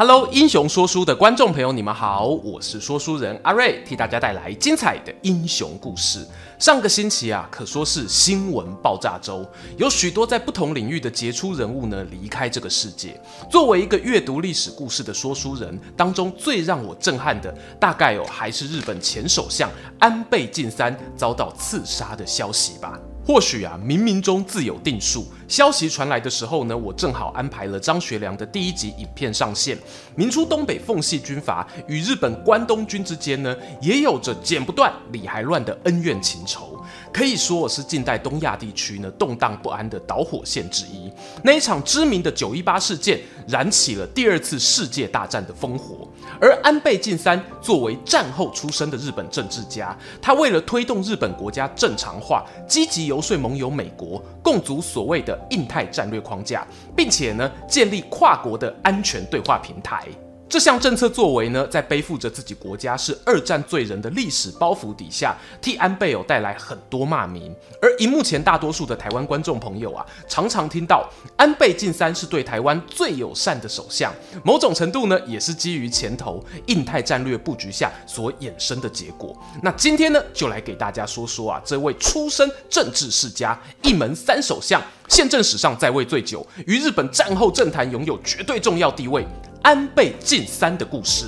Hello，英雄说书的观众朋友，你们好，我是说书人阿瑞，替大家带来精彩的英雄故事。上个星期啊，可说是新闻爆炸周，有许多在不同领域的杰出人物呢离开这个世界。作为一个阅读历史故事的说书人，当中最让我震撼的，大概哦还是日本前首相安倍晋三遭到刺杀的消息吧。或许啊，冥冥中自有定数。消息传来的时候呢，我正好安排了张学良的第一集影片上线。明初东北奉系军阀与日本关东军之间呢，也有着剪不断、理还乱的恩怨情仇，可以说是近代东亚地区呢动荡不安的导火线之一。那一场知名的九一八事件，燃起了第二次世界大战的烽火。而安倍晋三作为战后出生的日本政治家，他为了推动日本国家正常化，积极游说盟友美国，共组所谓的印太战略框架，并且呢建立跨国的安全对话平台。这项政策作为呢，在背负着自己国家是二战罪人的历史包袱底下，替安倍有带来很多骂名。而荧幕前大多数的台湾观众朋友啊，常常听到安倍晋三是对台湾最友善的首相，某种程度呢，也是基于前头印太战略布局下所衍生的结果。那今天呢，就来给大家说说啊，这位出身政治世家、一门三首相、宪政史上在位最久、于日本战后政坛拥有绝对重要地位。安倍晋三的故事。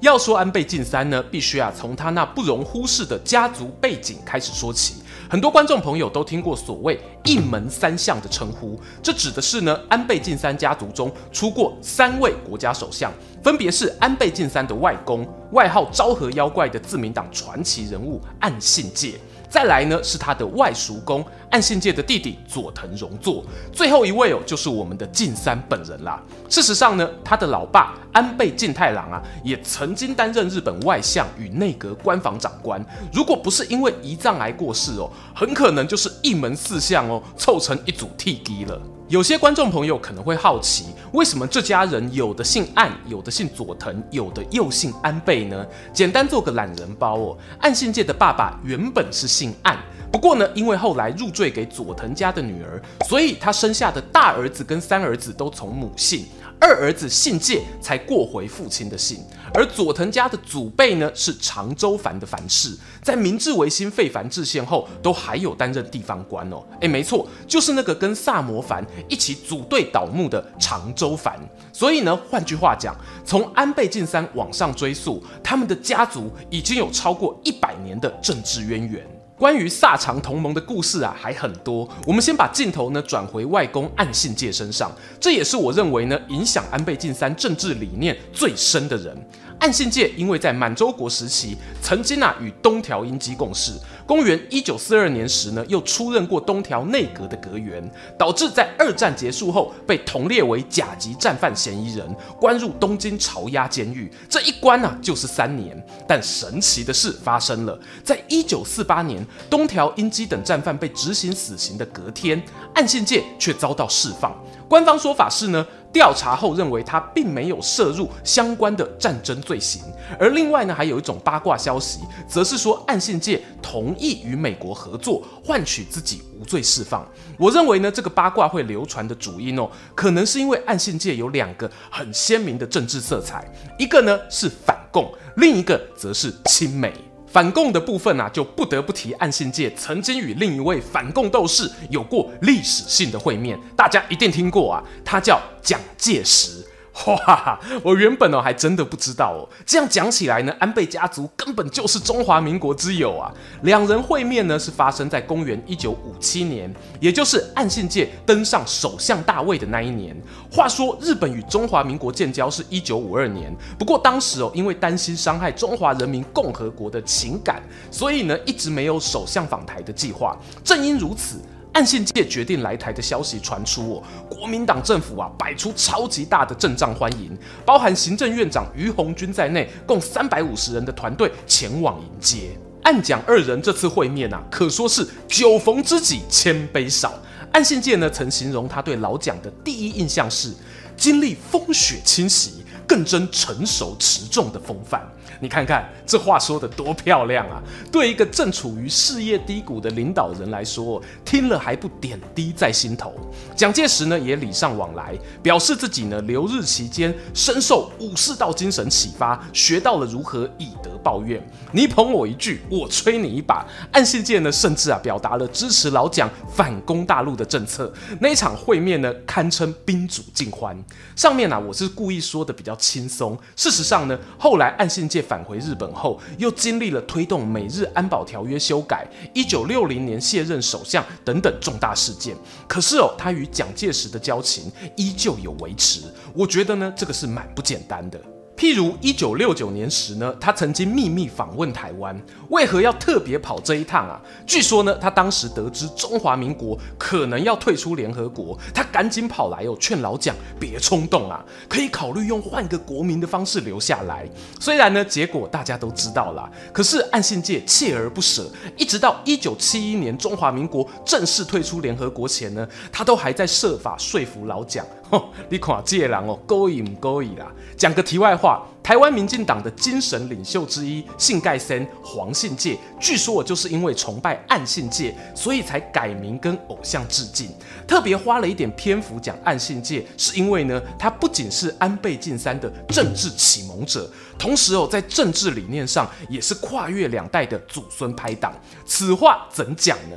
要说安倍晋三呢，必须啊从他那不容忽视的家族背景开始说起。很多观众朋友都听过所谓“一门三相”的称呼，这指的是呢安倍晋三家族中出过三位国家首相，分别是安倍晋三的外公，外号“昭和妖怪”的自民党传奇人物岸信介。再来呢，是他的外叔公岸信介的弟弟佐藤荣作，最后一位哦，就是我们的晋三本人啦。事实上呢，他的老爸安倍晋太郎啊，也曾经担任日本外相与内阁官房长官。如果不是因为胰脏癌过世哦，很可能就是一门四相哦，凑成一组 T G 了。有些观众朋友可能会好奇，为什么这家人有的姓岸，有的姓佐藤，有的又姓安倍呢？简单做个懒人包哦。岸信介的爸爸原本是姓岸，不过呢，因为后来入赘给佐藤家的女儿，所以他生下的大儿子跟三儿子都从母姓。二儿子姓介才过回父亲的姓，而佐藤家的祖辈呢，是长州藩的藩士，在明治维新废藩置县后，都还有担任地方官哦。诶，没错，就是那个跟萨摩藩一起组队倒幕的长州藩。所以呢，换句话讲，从安倍晋三往上追溯，他们的家族已经有超过一百年的政治渊源。关于萨长同盟的故事啊，还很多。我们先把镜头呢转回外公岸信介身上，这也是我认为呢影响安倍晋三政治理念最深的人。岸信介因为在满洲国时期曾经啊与东条英机共事，公元一九四二年时呢又出任过东条内阁的阁员，导致在二战结束后被同列为甲级战犯嫌疑人，关入东京巢押监狱。这一关啊就是三年。但神奇的事发生了，在一九四八年东条英机等战犯被执行死刑的隔天，岸信介却遭到释放。官方说法是呢。调查后认为他并没有涉入相关的战争罪行，而另外呢，还有一种八卦消息，则是说岸信介同意与美国合作，换取自己无罪释放。我认为呢，这个八卦会流传的主因哦，可能是因为岸信介有两个很鲜明的政治色彩，一个呢是反共，另一个则是亲美。反共的部分啊，就不得不提岸信介曾经与另一位反共斗士有过历史性的会面，大家一定听过啊，他叫蒋介石。哇，我原本哦还真的不知道哦。这样讲起来呢，安倍家族根本就是中华民国之友啊。两人会面呢是发生在公元一九五七年，也就是岸信介登上首相大位的那一年。话说日本与中华民国建交是一九五二年，不过当时哦因为担心伤害中华人民共和国的情感，所以呢一直没有首相访台的计划。正因如此。岸信介决定来台的消息传出，哦，国民党政府啊摆出超级大的阵仗欢迎，包含行政院长于洪钧在内，共三百五十人的团队前往迎接。岸蒋二人这次会面啊，可说是酒逢知己千杯少。岸信介呢曾形容他对老蒋的第一印象是经历风雪侵袭，更增成熟持重的风范。你看看这话说得多漂亮啊！对一个正处于事业低谷的领导人来说，听了还不点滴在心头。蒋介石呢也礼尚往来，表示自己呢留日期间深受武士道精神启发，学到了如何以德报怨。你捧我一句，我吹你一把。岸信介呢甚至啊表达了支持老蒋反攻大陆的政策。那一场会面呢堪称宾主尽欢。上面呢、啊、我是故意说的比较轻松，事实上呢后来岸信介返回日本后，又经历了推动美日安保条约修改、一九六零年卸任首相等等重大事件。可是哦，他与蒋介石的交情依旧有维持。我觉得呢，这个是蛮不简单的。譬如一九六九年时呢，他曾经秘密访问台湾，为何要特别跑这一趟啊？据说呢，他当时得知中华民国可能要退出联合国，他赶紧跑来哦，劝老蒋别冲动啊，可以考虑用换个国民的方式留下来。虽然呢，结果大家都知道啦，可是岸信介锲而不舍，一直到一九七一年中华民国正式退出联合国前呢，他都还在设法说服老蒋。你看这个人哦，勾引勾引啦？讲个题外话，台湾民进党的精神领袖之一信盖森黄信介，据说我就是因为崇拜岸信介，所以才改名跟偶像致敬。特别花了一点篇幅讲岸信介，是因为呢，他不仅是安倍晋三的政治启蒙者，同时哦，在政治理念上也是跨越两代的祖孙拍档。此话怎讲呢？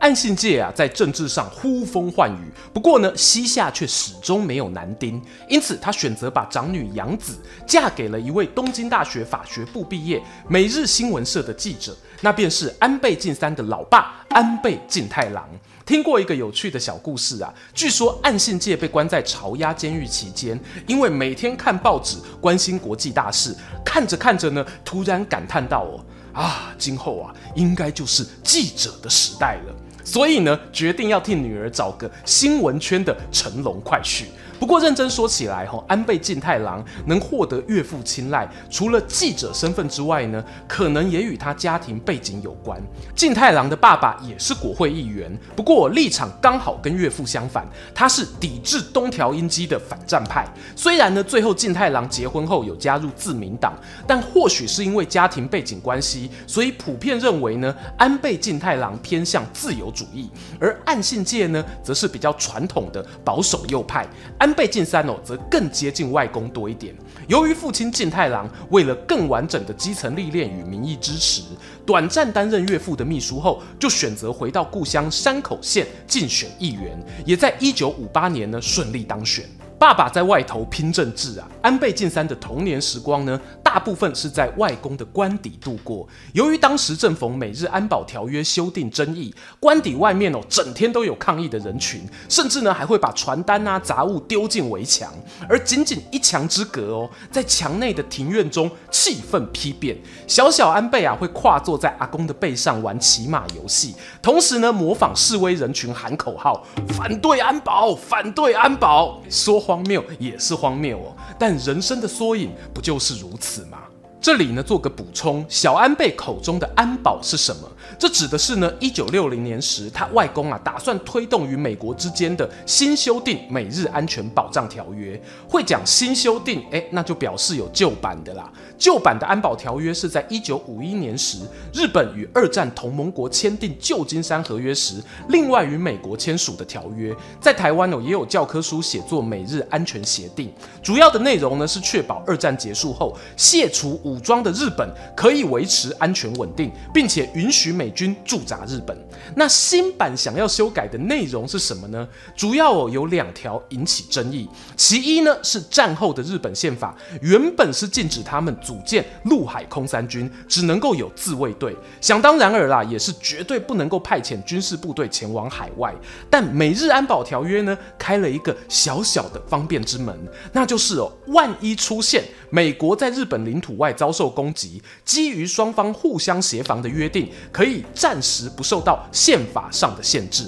岸信介啊，在政治上呼风唤雨，不过呢，膝下却始终没有男丁，因此他选择把长女杨子嫁给了一位东京大学法学部毕业、每日新闻社的记者，那便是安倍晋三的老爸安倍晋太郎。听过一个有趣的小故事啊，据说岸信介被关在朝押监狱期间，因为每天看报纸，关心国际大事，看着看着呢，突然感叹道：“哦，啊，今后啊，应该就是记者的时代了。”所以呢，决定要替女儿找个新闻圈的乘龙快婿。不过认真说起来，哈，安倍晋太郎能获得岳父青睐，除了记者身份之外呢，可能也与他家庭背景有关。晋太郎的爸爸也是国会议员，不过立场刚好跟岳父相反，他是抵制东条英机的反战派。虽然呢，最后晋太郎结婚后有加入自民党，但或许是因为家庭背景关系，所以普遍认为呢，安倍晋太郎偏向自由主义，而岸信介呢，则是比较传统的保守右派。安安倍晋三哦，则更接近外公多一点。由于父亲晋太郎为了更完整的基层历练与民意支持，短暂担任岳父的秘书后，就选择回到故乡山口县竞选议员，也在一九五八年呢顺利当选。爸爸在外头拼政治啊，安倍晋三的童年时光呢，大部分是在外公的官邸度过。由于当时正逢美日安保条约修订争议，官邸外面哦，整天都有抗议的人群，甚至呢还会把传单啊杂物丢进围墙。而仅仅一墙之隔哦，在墙内的庭院中，气氛丕变。小小安倍啊，会跨坐在阿公的背上玩骑马游戏，同时呢模仿示威人群喊口号：反对安保，反对安保，说。荒谬也是荒谬哦，但人生的缩影不就是如此吗？这里呢做个补充，小安倍口中的安保是什么？这指的是呢，一九六零年时，他外公啊打算推动与美国之间的新修订美日安全保障条约。会讲新修订，哎，那就表示有旧版的啦。旧版的安保条约是在一九五一年时，日本与二战同盟国签订旧金山合约时，另外与美国签署的条约。在台湾哦，也有教科书写作美日安全协定，主要的内容呢是确保二战结束后卸除武装的日本可以维持安全稳定，并且允许美军驻扎日本。那新版想要修改的内容是什么呢？主要哦有两条引起争议。其一呢是战后的日本宪法原本是禁止他们组建陆海空三军，只能够有自卫队。想当然尔啦，也是绝对不能够派遣军事部队前往海外。但美日安保条约呢开了一个小小的方便之门，那就是哦万一出现美国在日本领土外遭受攻击，基于双方互相协防的约定，可以暂时不受到宪法上的限制。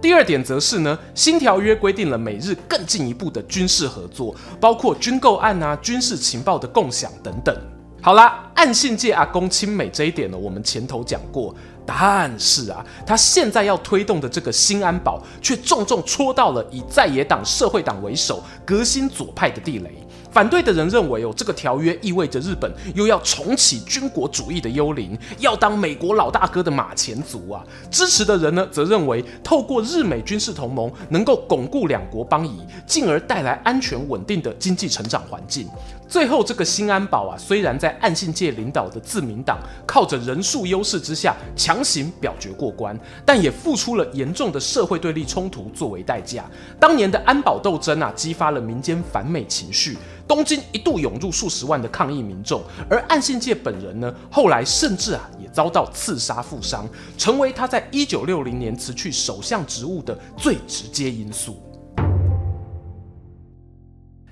第二点则是呢，新条约规定了美日更进一步的军事合作，包括军购案啊、军事情报的共享等等。好啦，岸信介阿公亲美这一点呢，我们前头讲过。但是啊，他现在要推动的这个新安保，却重重戳到了以在野党社会党为首、革新左派的地雷。反对的人认为哦，这个条约意味着日本又要重启军国主义的幽灵，要当美国老大哥的马前卒啊。支持的人呢，则认为透过日美军事同盟，能够巩固两国邦谊，进而带来安全稳定的经济成长环境。最后，这个新安保啊，虽然在岸信介领导的自民党靠着人数优势之下强行表决过关，但也付出了严重的社会对立冲突作为代价。当年的安保斗争啊，激发了民间反美情绪，东京一度涌入数十万的抗议民众，而岸信介本人呢，后来甚至啊也遭到刺杀负伤，成为他在一九六零年辞去首相职务的最直接因素。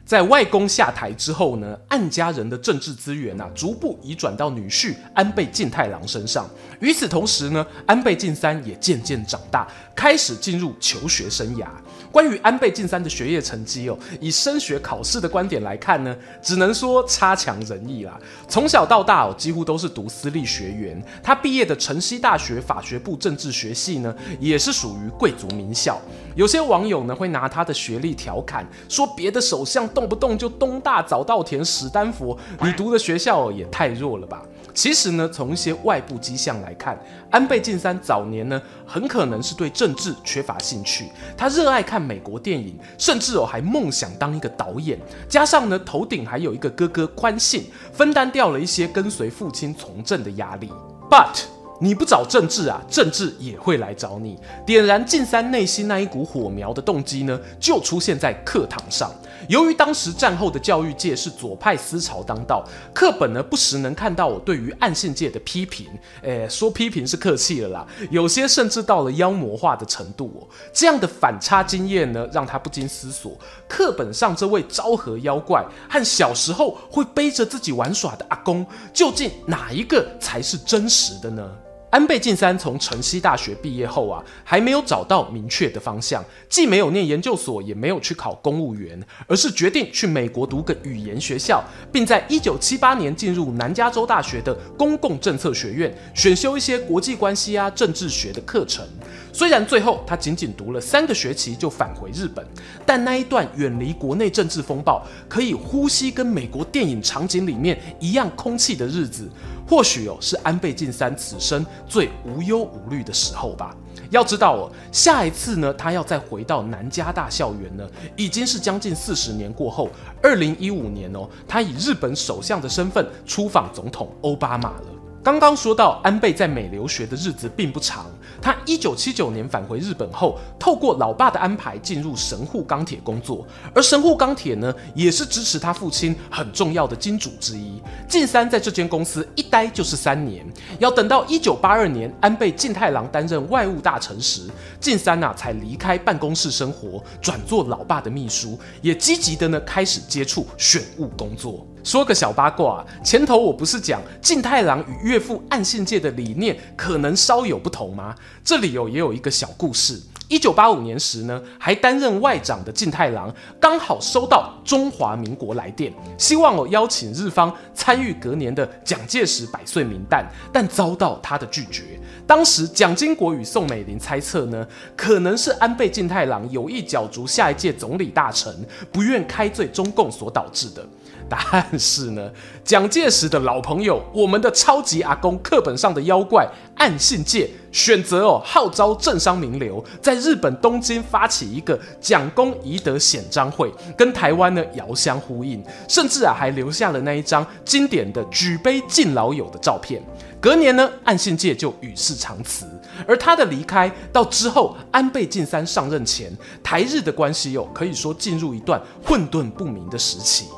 在外公下台之后呢，岸家人的政治资源啊，逐步移转到女婿安倍晋太郎身上。与此同时呢，安倍晋三也渐渐长大，开始进入求学生涯。关于安倍晋三的学业成绩哦，以升学考试的观点来看呢，只能说差强人意啦。从小到大哦，几乎都是读私立学院。他毕业的城西大学法学部政治学系呢，也是属于贵族名校。有些网友呢，会拿他的学历调侃，说别的首相动不动就东大、早稻田、史丹佛，你读的学校也太弱了吧？其实呢，从一些外部迹象来看，安倍晋三早年呢，很可能是对政治缺乏兴趣。他热爱看美国电影，甚至哦还梦想当一个导演。加上呢，头顶还有一个哥哥宽信，分担掉了一些跟随父亲从政的压力。But 你不找政治啊，政治也会来找你。点燃晋三内心那一股火苗的动机呢，就出现在课堂上。由于当时战后的教育界是左派思潮当道，课本呢不时能看到我对于暗信界的批评。诶，说批评是客气了啦，有些甚至到了妖魔化的程度哦。这样的反差经验呢，让他不禁思索：课本上这位昭和妖怪和小时候会背着自己玩耍的阿公，究竟哪一个才是真实的呢？安倍晋三从城西大学毕业后啊，还没有找到明确的方向，既没有念研究所，也没有去考公务员，而是决定去美国读个语言学校，并在一九七八年进入南加州大学的公共政策学院，选修一些国际关系啊、政治学的课程。虽然最后他仅仅读了三个学期就返回日本，但那一段远离国内政治风暴，可以呼吸跟美国电影场景里面一样空气的日子。或许哦，是安倍晋三此生最无忧无虑的时候吧。要知道哦，下一次呢，他要再回到南加大校园呢，已经是将近四十年过后，二零一五年哦，他以日本首相的身份出访总统奥巴马了。刚刚说到安倍在美留学的日子并不长，他一九七九年返回日本后，透过老爸的安排进入神户钢铁工作，而神户钢铁呢，也是支持他父亲很重要的金主之一。晋三在这间公司一待就是三年，要等到一九八二年安倍晋太郎担任外务大臣时，晋三呐、才离开办公室生活，转做老爸的秘书，也积极的呢开始接触选务工作。说个小八卦，前头我不是讲晋太郎与岳父岸信介的理念可能稍有不同吗？这里有也有一个小故事。一九八五年时呢，还担任外长的晋太郎刚好收到中华民国来电，希望我邀请日方参与隔年的蒋介石百岁名旦，但遭到他的拒绝。当时蒋经国与宋美龄猜测呢，可能是安倍晋太郎有意角逐下一届总理大臣，不愿开罪中共所导致的。但是呢，蒋介石的老朋友，我们的超级阿公课本上的妖怪暗信介，选择哦号召政商名流，在日本东京发起一个蒋公遗德显彰会，跟台湾呢遥相呼应，甚至啊还留下了那一张经典的举杯敬老友的照片。隔年呢，岸信介就与世长辞，而他的离开到之后，安倍晋三上任前，台日的关系哦可以说进入一段混沌不明的时期。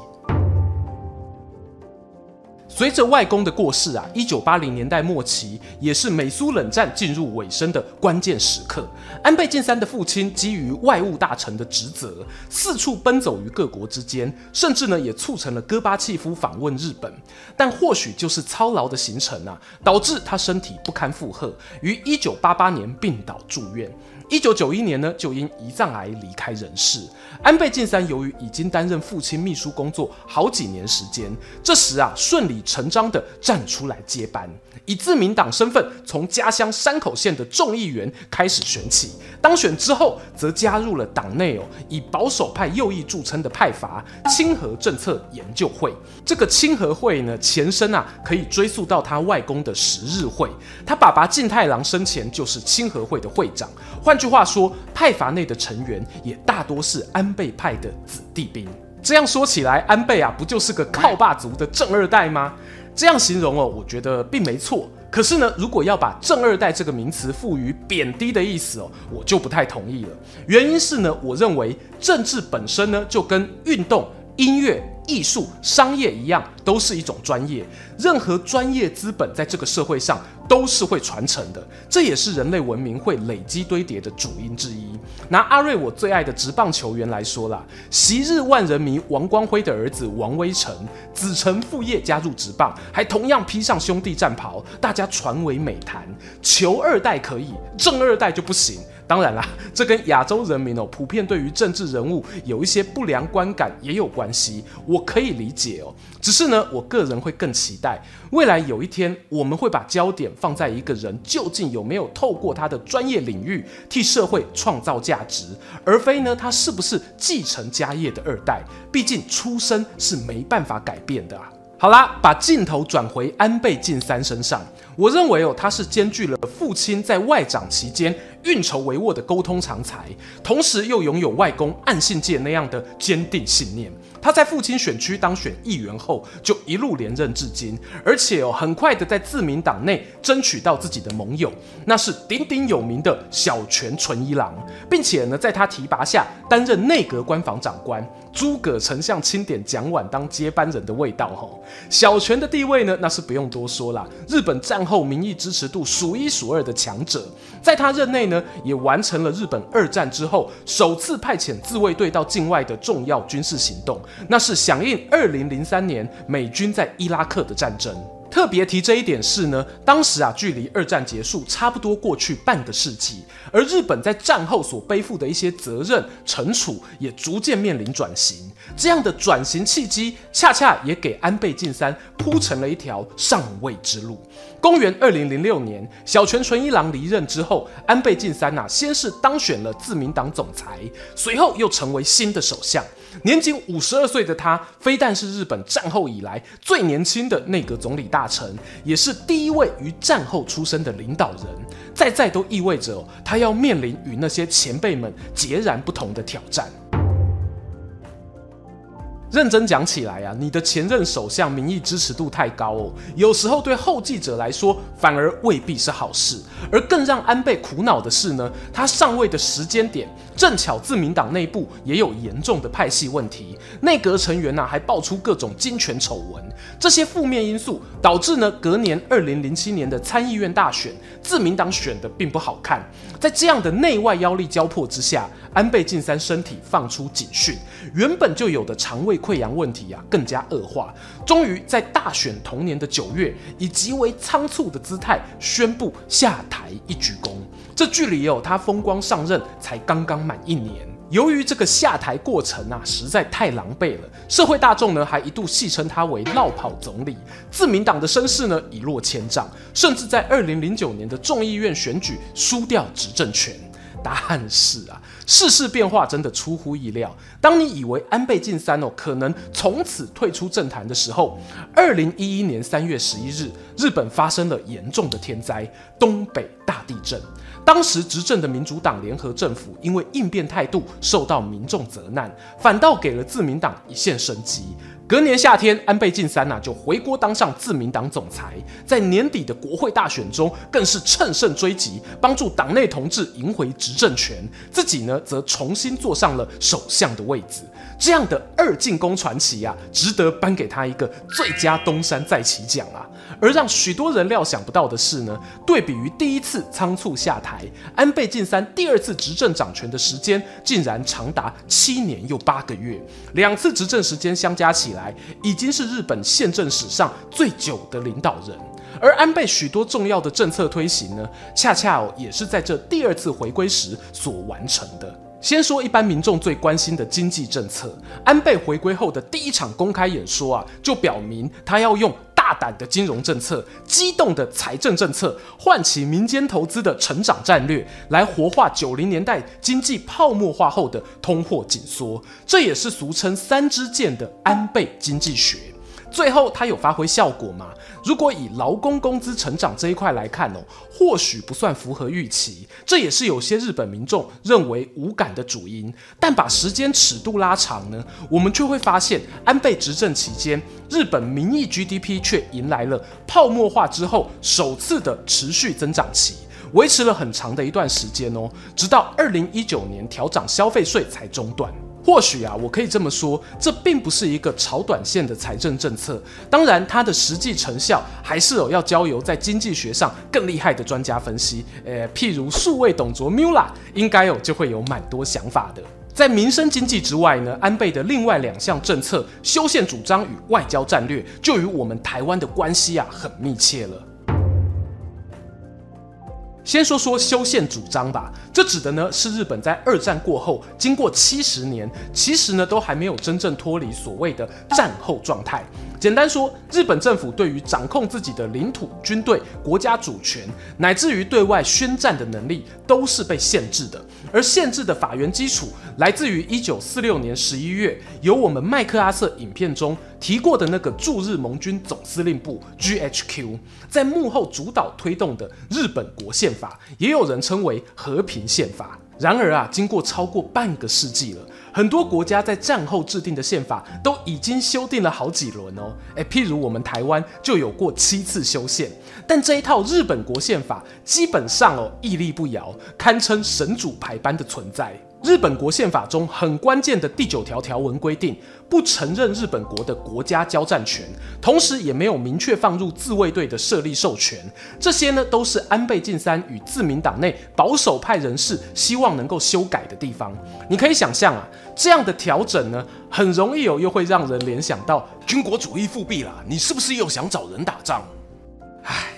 随着外公的过世啊，一九八零年代末期也是美苏冷战进入尾声的关键时刻。安倍晋三的父亲基于外务大臣的职责，四处奔走于各国之间，甚至呢也促成了戈巴契夫访问日本。但或许就是操劳的行程啊，导致他身体不堪负荷，于一九八八年病倒住院。一九九一年呢，就因胰脏癌离开人世。安倍晋三由于已经担任父亲秘书工作好几年时间，这时啊，顺理成章地站出来接班，以自民党身份从家乡山口县的众议员开始选起。当选之后，则加入了党内哦以保守派右翼著称的派阀清和政策研究会。这个清和会呢，前身啊可以追溯到他外公的十日会，他爸爸晋太郎生前就是清和会的会长。换换句话说，派阀内的成员也大多是安倍派的子弟兵。这样说起来，安倍啊，不就是个靠爸族的正二代吗？这样形容哦，我觉得并没错。可是呢，如果要把“正二代”这个名词赋予贬低的意思哦，我就不太同意了。原因是呢，我认为政治本身呢，就跟运动、音乐。艺术、商业一样，都是一种专业。任何专业资本在这个社会上都是会传承的，这也是人类文明会累积堆叠的主因之一。拿阿瑞我最爱的职棒球员来说啦，昔日万人迷王光辉的儿子王威成，子承父业加入职棒，还同样披上兄弟战袍，大家传为美谈。球二代可以，正二代就不行。当然啦，这跟亚洲人民哦普遍对于政治人物有一些不良观感也有关系，我可以理解哦。只是呢，我个人会更期待未来有一天，我们会把焦点放在一个人究竟有没有透过他的专业领域替社会创造价值，而非呢他是不是继承家业的二代。毕竟出身是没办法改变的啊。好啦，把镜头转回安倍晋三身上，我认为哦，他是兼具了父亲在外长期间运筹帷幄的沟通长才，同时又拥有外公暗信界那样的坚定信念。他在父亲选区当选议员后，就一路连任至今，而且哦，很快的在自民党内争取到自己的盟友，那是鼎鼎有名的小泉纯一郎，并且呢，在他提拔下担任内阁官房长官。诸葛丞相钦点蒋琬当接班人的味道吼，小泉的地位呢，那是不用多说啦。日本战后民意支持度数一数二的强者，在他任内呢，也完成了日本二战之后首次派遣自卫队到境外的重要军事行动，那是响应二零零三年美军在伊拉克的战争。特别提这一点是呢，当时啊，距离二战结束差不多过去半个世纪，而日本在战后所背负的一些责任、惩处也逐渐面临转型。这样的转型契机，恰恰也给安倍晋三铺成了一条上位之路。公元二零零六年，小泉纯一郎离任之后，安倍晋三呐、啊，先是当选了自民党总裁，随后又成为新的首相。年仅五十二岁的他，非但是日本战后以来最年轻的内阁总理大臣，也是第一位于战后出生的领导人，在在都意味着他要面临与那些前辈们截然不同的挑战。认真讲起来啊，你的前任首相民意支持度太高哦，有时候对后继者来说反而未必是好事。而更让安倍苦恼的是呢，他上位的时间点正巧自民党内部也有严重的派系问题，内阁成员呢、还爆出各种金权丑闻，这些负面因素导致呢隔年二零零七年的参议院大选，自民党选的并不好看。在这样的内外妖力交迫之下，安倍晋三身体放出警讯，原本就有的肠胃溃疡问题啊更加恶化，终于在大选同年的九月，以极为仓促的姿态宣布下台一鞠躬。这距离哦他风光上任才刚刚满一年。由于这个下台过程啊实在太狼狈了，社会大众呢还一度戏称他为“落跑总理”。自民党的声势呢一落千丈，甚至在二零零九年的众议院选举输掉执政权。答案是啊，世事变化真的出乎意料。当你以为安倍晋三哦可能从此退出政坛的时候，二零一一年三月十一日，日本发生了严重的天灾——东北大地震。当时执政的民主党联合政府因为应变态度受到民众责难，反倒给了自民党一线生机。隔年夏天，安倍晋三呐、就回国当上自民党总裁，在年底的国会大选中，更是乘胜追击，帮助党内同志赢回执政权，自己呢则重新坐上了首相的位子。这样的二进宫传奇啊，值得颁给他一个最佳东山再起奖啊！而让许多人料想不到的是呢，对比于第一次仓促下台，安倍晋三第二次执政掌权的时间竟然长达七年又八个月，两次执政时间相加起来，已经是日本宪政史上最久的领导人。而安倍许多重要的政策推行呢，恰恰也是在这第二次回归时所完成的。先说一般民众最关心的经济政策，安倍回归后的第一场公开演说啊，就表明他要用大胆的金融政策、激动的财政政策，唤起民间投资的成长战略，来活化九零年代经济泡沫化后的通货紧缩。这也是俗称“三支箭”的安倍经济学。最后，它有发挥效果吗？如果以劳工工资成长这一块来看哦，或许不算符合预期，这也是有些日本民众认为无感的主因。但把时间尺度拉长呢，我们却会发现，安倍执政期间，日本名义 GDP 却迎来了泡沫化之后首次的持续增长期，维持了很长的一段时间哦，直到二零一九年调涨消费税才中断。或许啊，我可以这么说，这并不是一个炒短线的财政政策。当然，它的实际成效还是有要交由在经济学上更厉害的专家分析。呃，譬如数位董卓 Mula，应该有就会有蛮多想法的。在民生经济之外呢，安倍的另外两项政策——修宪主张与外交战略，就与我们台湾的关系啊很密切了。先说说修宪主张吧，这指的呢是日本在二战过后，经过七十年，其实呢都还没有真正脱离所谓的战后状态。简单说，日本政府对于掌控自己的领土、军队、国家主权，乃至于对外宣战的能力，都是被限制的。而限制的法源基础，来自于一九四六年十一月，由我们麦克阿瑟影片中提过的那个驻日盟军总司令部 GHQ，在幕后主导推动的日本国宪法，也有人称为和平宪法。然而啊，经过超过半个世纪了，很多国家在战后制定的宪法都已经修订了好几轮哦。诶，譬如我们台湾就有过七次修宪，但这一套日本国宪法基本上哦屹立不摇，堪称神主牌般的存在。日本国宪法中很关键的第九条条文规定，不承认日本国的国家交战权，同时也没有明确放入自卫队的设立授权。这些呢，都是安倍晋三与自民党内保守派人士希望能够修改的地方。你可以想象啊，这样的调整呢，很容易有，又会让人联想到军国主义复辟了。你是不是又想找人打仗？唉，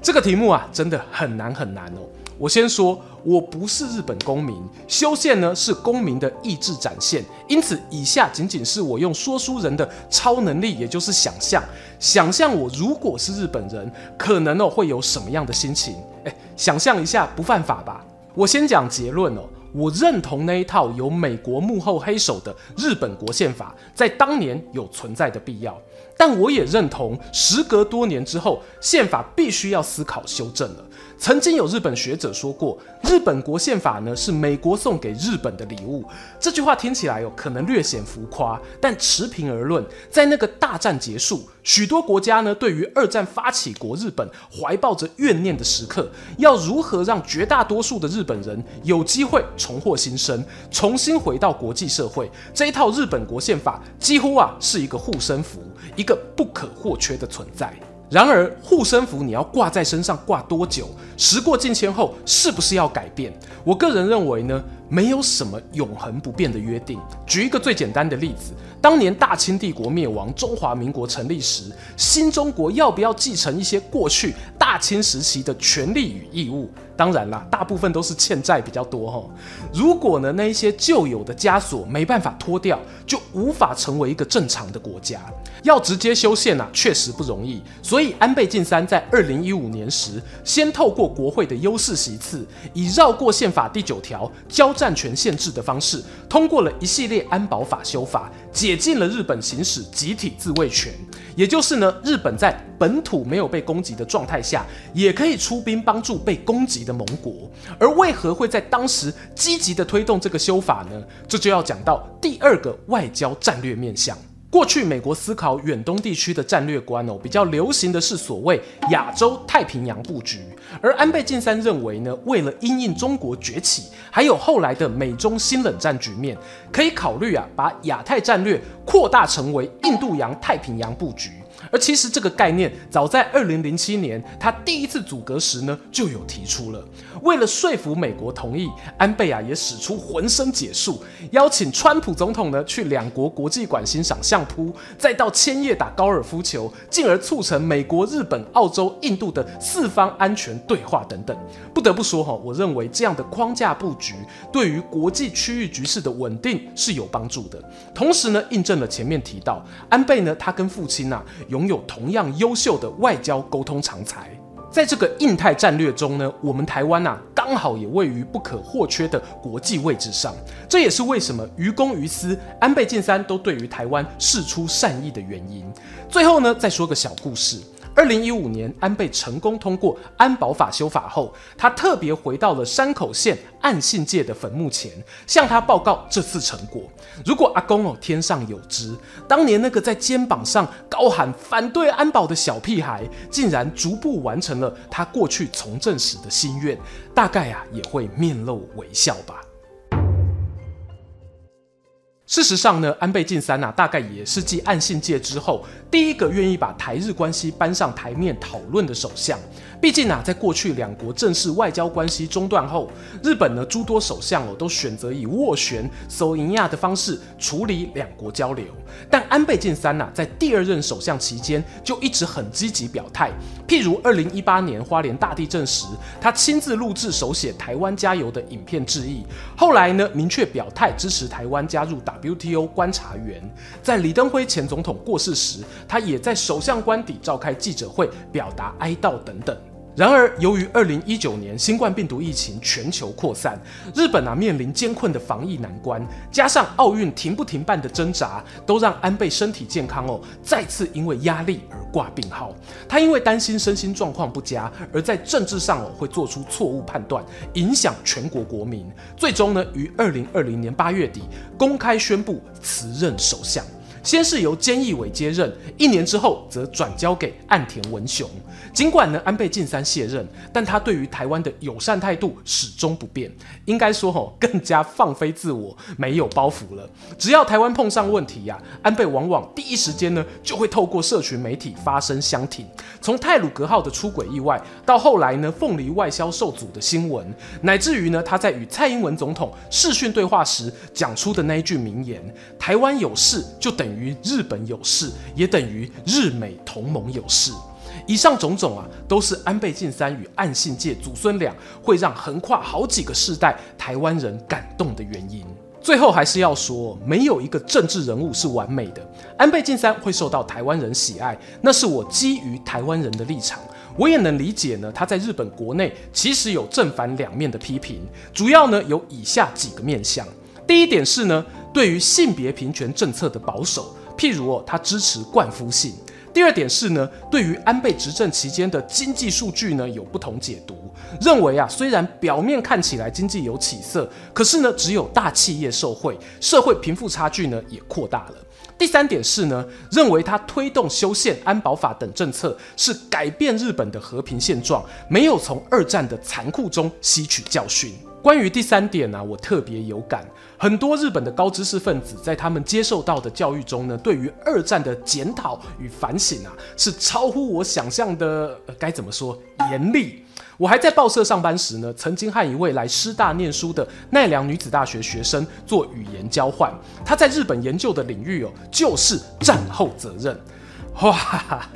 这个题目啊，真的很难很难哦。我先说，我不是日本公民，修宪呢是公民的意志展现，因此以下仅仅是我用说书人的超能力，也就是想象，想象我如果是日本人，可能哦会有什么样的心情？诶，想象一下，不犯法吧？我先讲结论哦。我认同那一套由美国幕后黑手的日本国宪法在当年有存在的必要，但我也认同时隔多年之后，宪法必须要思考修正了。曾经有日本学者说过，日本国宪法呢是美国送给日本的礼物。这句话听起来哦可能略显浮夸，但持平而论，在那个大战结束，许多国家呢对于二战发起国日本怀抱着怨念的时刻，要如何让绝大多数的日本人有机会重获新生，重新回到国际社会？这一套日本国宪法几乎啊是一个护身符，一个不可或缺的存在。然而，护身符你要挂在身上挂多久？时过境迁后，是不是要改变？我个人认为呢，没有什么永恒不变的约定。举一个最简单的例子，当年大清帝国灭亡，中华民国成立时，新中国要不要继承一些过去大清时期的权利与义务？当然啦，大部分都是欠债比较多哈。如果呢，那一些旧有的枷锁没办法脱掉，就无法成为一个正常的国家。要直接修宪啊，确实不容易。所以安倍晋三在二零一五年时，先透过国会的优势席次，以绕过宪法第九条交战权限制的方式，通过了一系列安保法修法，解禁了日本行使集体自卫权。也就是呢，日本在本土没有被攻击的状态下，也可以出兵帮助被攻击的盟国。而为何会在当时积极的推动这个修法呢？这就要讲到第二个外交战略面向。过去美国思考远东地区的战略观哦，比较流行的是所谓亚洲太平洋布局。而安倍晋三认为呢，为了因应中国崛起，还有后来的美中新冷战局面，可以考虑啊，把亚太战略扩大成为印度洋太平洋布局。而其实这个概念早在二零零七年他第一次组阁时呢就有提出了。为了说服美国同意，安倍啊也使出浑身解数，邀请川普总统呢去两国国际馆欣赏相扑，再到千叶打高尔夫球，进而促成美国、日本、澳洲、印度的四方安全对话等等。不得不说哈，我认为这样的框架布局对于国际区域局势的稳定是有帮助的。同时呢，印证了前面提到安倍呢，他跟父亲呐、啊、拥有同样优秀的外交沟通常才。在这个印太战略中呢，我们台湾呐、啊、刚好也位于不可或缺的国际位置上，这也是为什么于公于私，安倍晋三都对于台湾释出善意的原因。最后呢，再说个小故事。二零一五年，安倍成功通过安保法修法后，他特别回到了山口县岸信介的坟墓前，向他报告这次成果。如果阿公哦天上有知，当年那个在肩膀上高喊反对安保的小屁孩，竟然逐步完成了他过去从政时的心愿，大概啊也会面露微笑吧。事实上呢，安倍晋三呐、啊，大概也是继岸信介之后，第一个愿意把台日关系搬上台面讨论的首相。毕竟啊，在过去两国正式外交关系中断后，日本呢诸多首相哦都选择以斡旋、搜银亚的方式处理两国交流。但安倍晋三呐、啊，在第二任首相期间就一直很积极表态。譬如二零一八年花莲大地震时，他亲自录制手写“台湾加油”的影片致意。后来呢，明确表态支持台湾加入 WTO 观察员。在李登辉前总统过世时，他也在首相官邸召开记者会，表达哀悼等等。然而，由于二零一九年新冠病毒疫情全球扩散，日本啊面临艰困的防疫难关，加上奥运停不停办的挣扎，都让安倍身体健康哦再次因为压力而挂病号。他因为担心身心状况不佳，而在政治上哦会做出错误判断，影响全国国民。最终呢，于二零二零年八月底公开宣布辞任首相。先是由菅义伟接任，一年之后则转交给岸田文雄。尽管呢安倍晋三卸任，但他对于台湾的友善态度始终不变。应该说吼，更加放飞自我，没有包袱了。只要台湾碰上问题呀、啊，安倍往往第一时间呢就会透过社群媒体发声相挺。从泰鲁格号的出轨意外，到后来呢凤梨外销受阻的新闻，乃至于呢他在与蔡英文总统视讯对话时讲出的那一句名言：“台湾有事就等于于。”于日本有事，也等于日美同盟有事。以上种种啊，都是安倍晋三与岸信介祖孙俩会让横跨好几个世代台湾人感动的原因。最后还是要说，没有一个政治人物是完美的。安倍晋三会受到台湾人喜爱，那是我基于台湾人的立场。我也能理解呢，他在日本国内其实有正反两面的批评，主要呢有以下几个面向。第一点是呢，对于性别平权政策的保守，譬如哦，他支持冠夫姓。第二点是呢，对于安倍执政期间的经济数据呢，有不同解读，认为啊，虽然表面看起来经济有起色，可是呢，只有大企业受惠，社会贫富差距呢也扩大了。第三点是呢，认为他推动修宪安保法等政策是改变日本的和平现状，没有从二战的残酷中吸取教训。关于第三点呢、我特别有感。很多日本的高知识分子在他们接受到的教育中呢，对于二战的检讨与反省啊，是超乎我想象的，该怎么说严厉。我还在报社上班时呢，曾经和一位来师大念书的奈良女子大学学生做语言交换。他在日本研究的领域哦，就是战后责任。哇！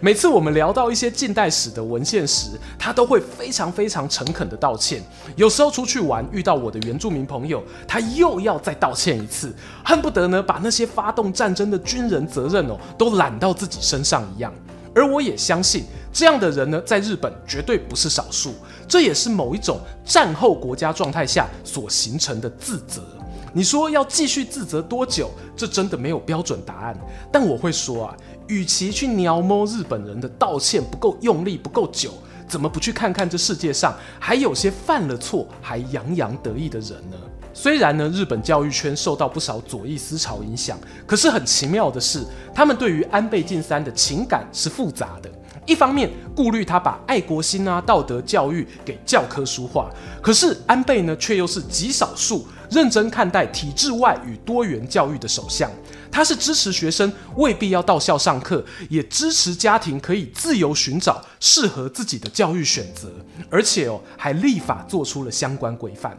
每次我们聊到一些近代史的文献时，他都会非常非常诚恳的道歉。有时候出去玩遇到我的原住民朋友，他又要再道歉一次，恨不得呢把那些发动战争的军人责任哦都揽到自己身上一样。而我也相信，这样的人呢在日本绝对不是少数，这也是某一种战后国家状态下所形成的自责。你说要继续自责多久？这真的没有标准答案。但我会说啊。与其去鸟摸日本人的道歉不够用力、不够久，怎么不去看看这世界上还有些犯了错还洋洋得意的人呢？虽然呢，日本教育圈受到不少左翼思潮影响，可是很奇妙的是，他们对于安倍晋三的情感是复杂的。一方面顾虑他把爱国心啊、道德教育给教科书化。可是安倍呢，却又是极少数认真看待体制外与多元教育的首相。他是支持学生未必要到校上课，也支持家庭可以自由寻找适合自己的教育选择，而且哦还立法做出了相关规范。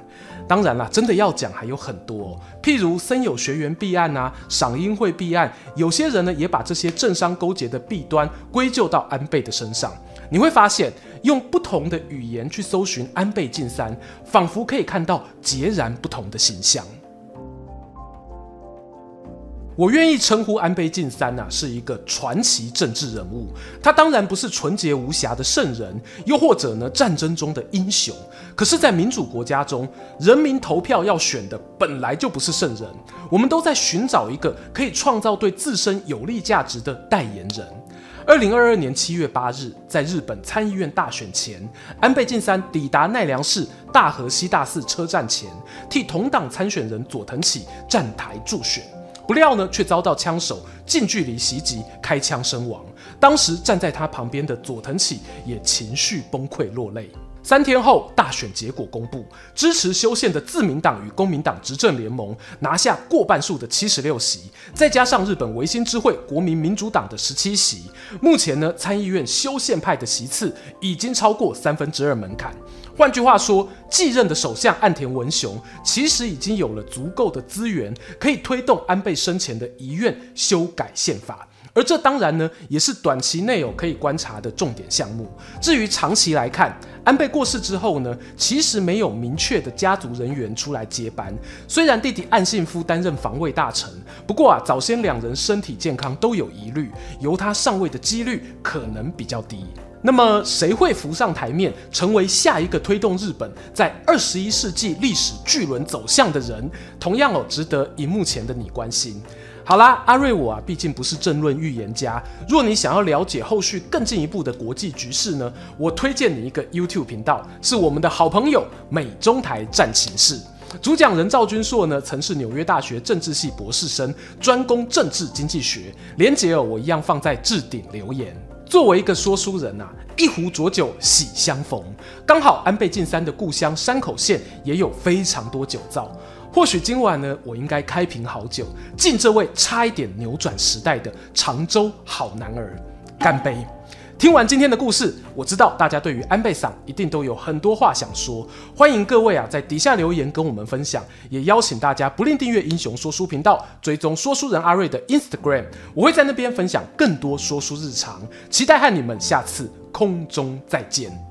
当然啦，真的要讲还有很多，譬如森友学园弊案啊、赏樱会弊案，有些人呢也把这些政商勾结的弊端归咎到安倍的身上。你会发现，用不同的语言去搜寻安倍晋三，仿佛可以看到截然不同的形象。我愿意称呼安倍晋三呐是一个传奇政治人物。他当然不是纯洁无瑕的圣人，又或者呢战争中的英雄。可是，在民主国家中，人民投票要选的本来就不是圣人。我们都在寻找一个可以创造对自身有利价值的代言人。二零二二年七月八日，在日本参议院大选前，安倍晋三抵达奈良市大和西大寺车站前，替同党参选人佐藤启站台助选。不料呢，却遭到枪手近距离袭击，开枪身亡。当时站在他旁边的佐藤启也情绪崩溃落泪。三天后，大选结果公布，支持修宪的自民党与公民党执政联盟拿下过半数的七十六席，再加上日本维新之会国民民主党的十七席，目前呢，参议院修宪派的席次已经超过三分之二门槛。换句话说，继任的首相岸田文雄其实已经有了足够的资源，可以推动安倍生前的遗愿修改宪法。而这当然呢，也是短期内有可以观察的重点项目。至于长期来看，安倍过世之后呢，其实没有明确的家族人员出来接班。虽然弟弟岸信夫担任防卫大臣，不过啊，早先两人身体健康都有疑虑，由他上位的几率可能比较低。那么，谁会浮上台面，成为下一个推动日本在二十一世纪历史巨轮走向的人？同样哦，值得荧幕前的你关心。好啦，阿瑞我啊，毕竟不是政论预言家。若你想要了解后续更进一步的国际局势呢，我推荐你一个 YouTube 频道，是我们的好朋友美中台战情室。主讲人赵君硕呢，曾是纽约大学政治系博士生，专攻政治经济学。连结哦，我一样放在置顶留言。作为一个说书人啊，一壶浊酒喜相逢，刚好安倍晋三的故乡山口县也有非常多酒造。或许今晚呢，我应该开瓶好酒，敬这位差一点扭转时代的常州好男儿，干杯！听完今天的故事，我知道大家对于安倍桑一定都有很多话想说，欢迎各位啊在底下留言跟我们分享，也邀请大家不吝订阅英雄说书频道，追踪说书人阿瑞的 Instagram，我会在那边分享更多说书日常，期待和你们下次空中再见。